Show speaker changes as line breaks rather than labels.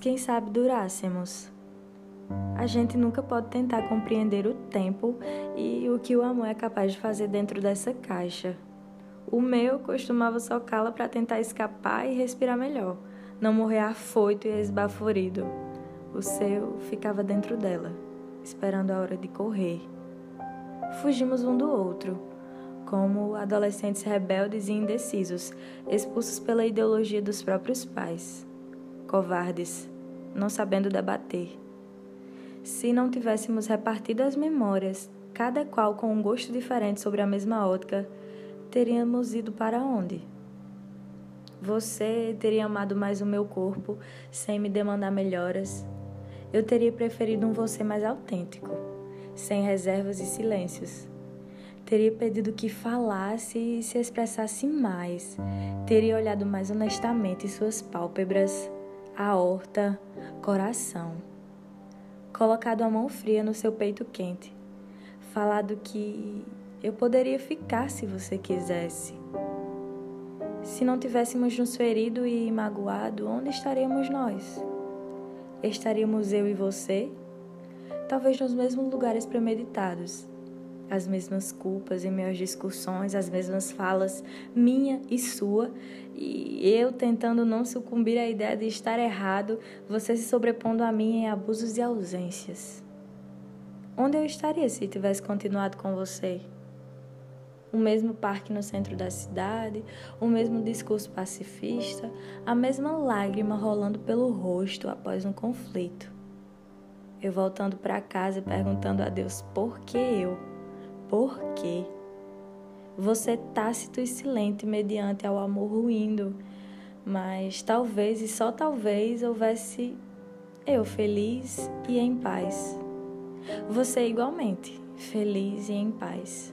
Quem sabe durássemos? A gente nunca pode tentar compreender o tempo e o que o amor é capaz de fazer dentro dessa caixa. O meu costumava socá-la para tentar escapar e respirar melhor, não morrer afoito e esbaforido. O seu ficava dentro dela, esperando a hora de correr. Fugimos um do outro, como adolescentes rebeldes e indecisos, expulsos pela ideologia dos próprios pais. Covardes, não sabendo debater se não tivéssemos repartido as memórias, cada qual com um gosto diferente sobre a mesma ótica, teríamos ido para onde? Você teria amado mais o meu corpo sem me demandar melhoras. Eu teria preferido um você mais autêntico, sem reservas e silêncios. Teria pedido que falasse e se expressasse mais. Teria olhado mais honestamente suas pálpebras, aorta, coração colocado a mão fria no seu peito quente, falado que eu poderia ficar se você quisesse. Se não tivéssemos nos ferido e magoado, onde estaríamos nós? Estaríamos eu e você? Talvez nos mesmos lugares premeditados, as mesmas culpas em minhas discussões, as mesmas falas, minha e sua, e eu tentando não sucumbir à ideia de estar errado, você se sobrepondo a mim em abusos e ausências. Onde eu estaria se tivesse continuado com você? O mesmo parque no centro da cidade, o mesmo discurso pacifista, a mesma lágrima rolando pelo rosto após um conflito. Eu voltando para casa e perguntando a Deus por que eu por quê? Você tácito e silente mediante ao amor ruindo, mas talvez e só talvez houvesse eu feliz e em paz. Você igualmente, feliz e em paz.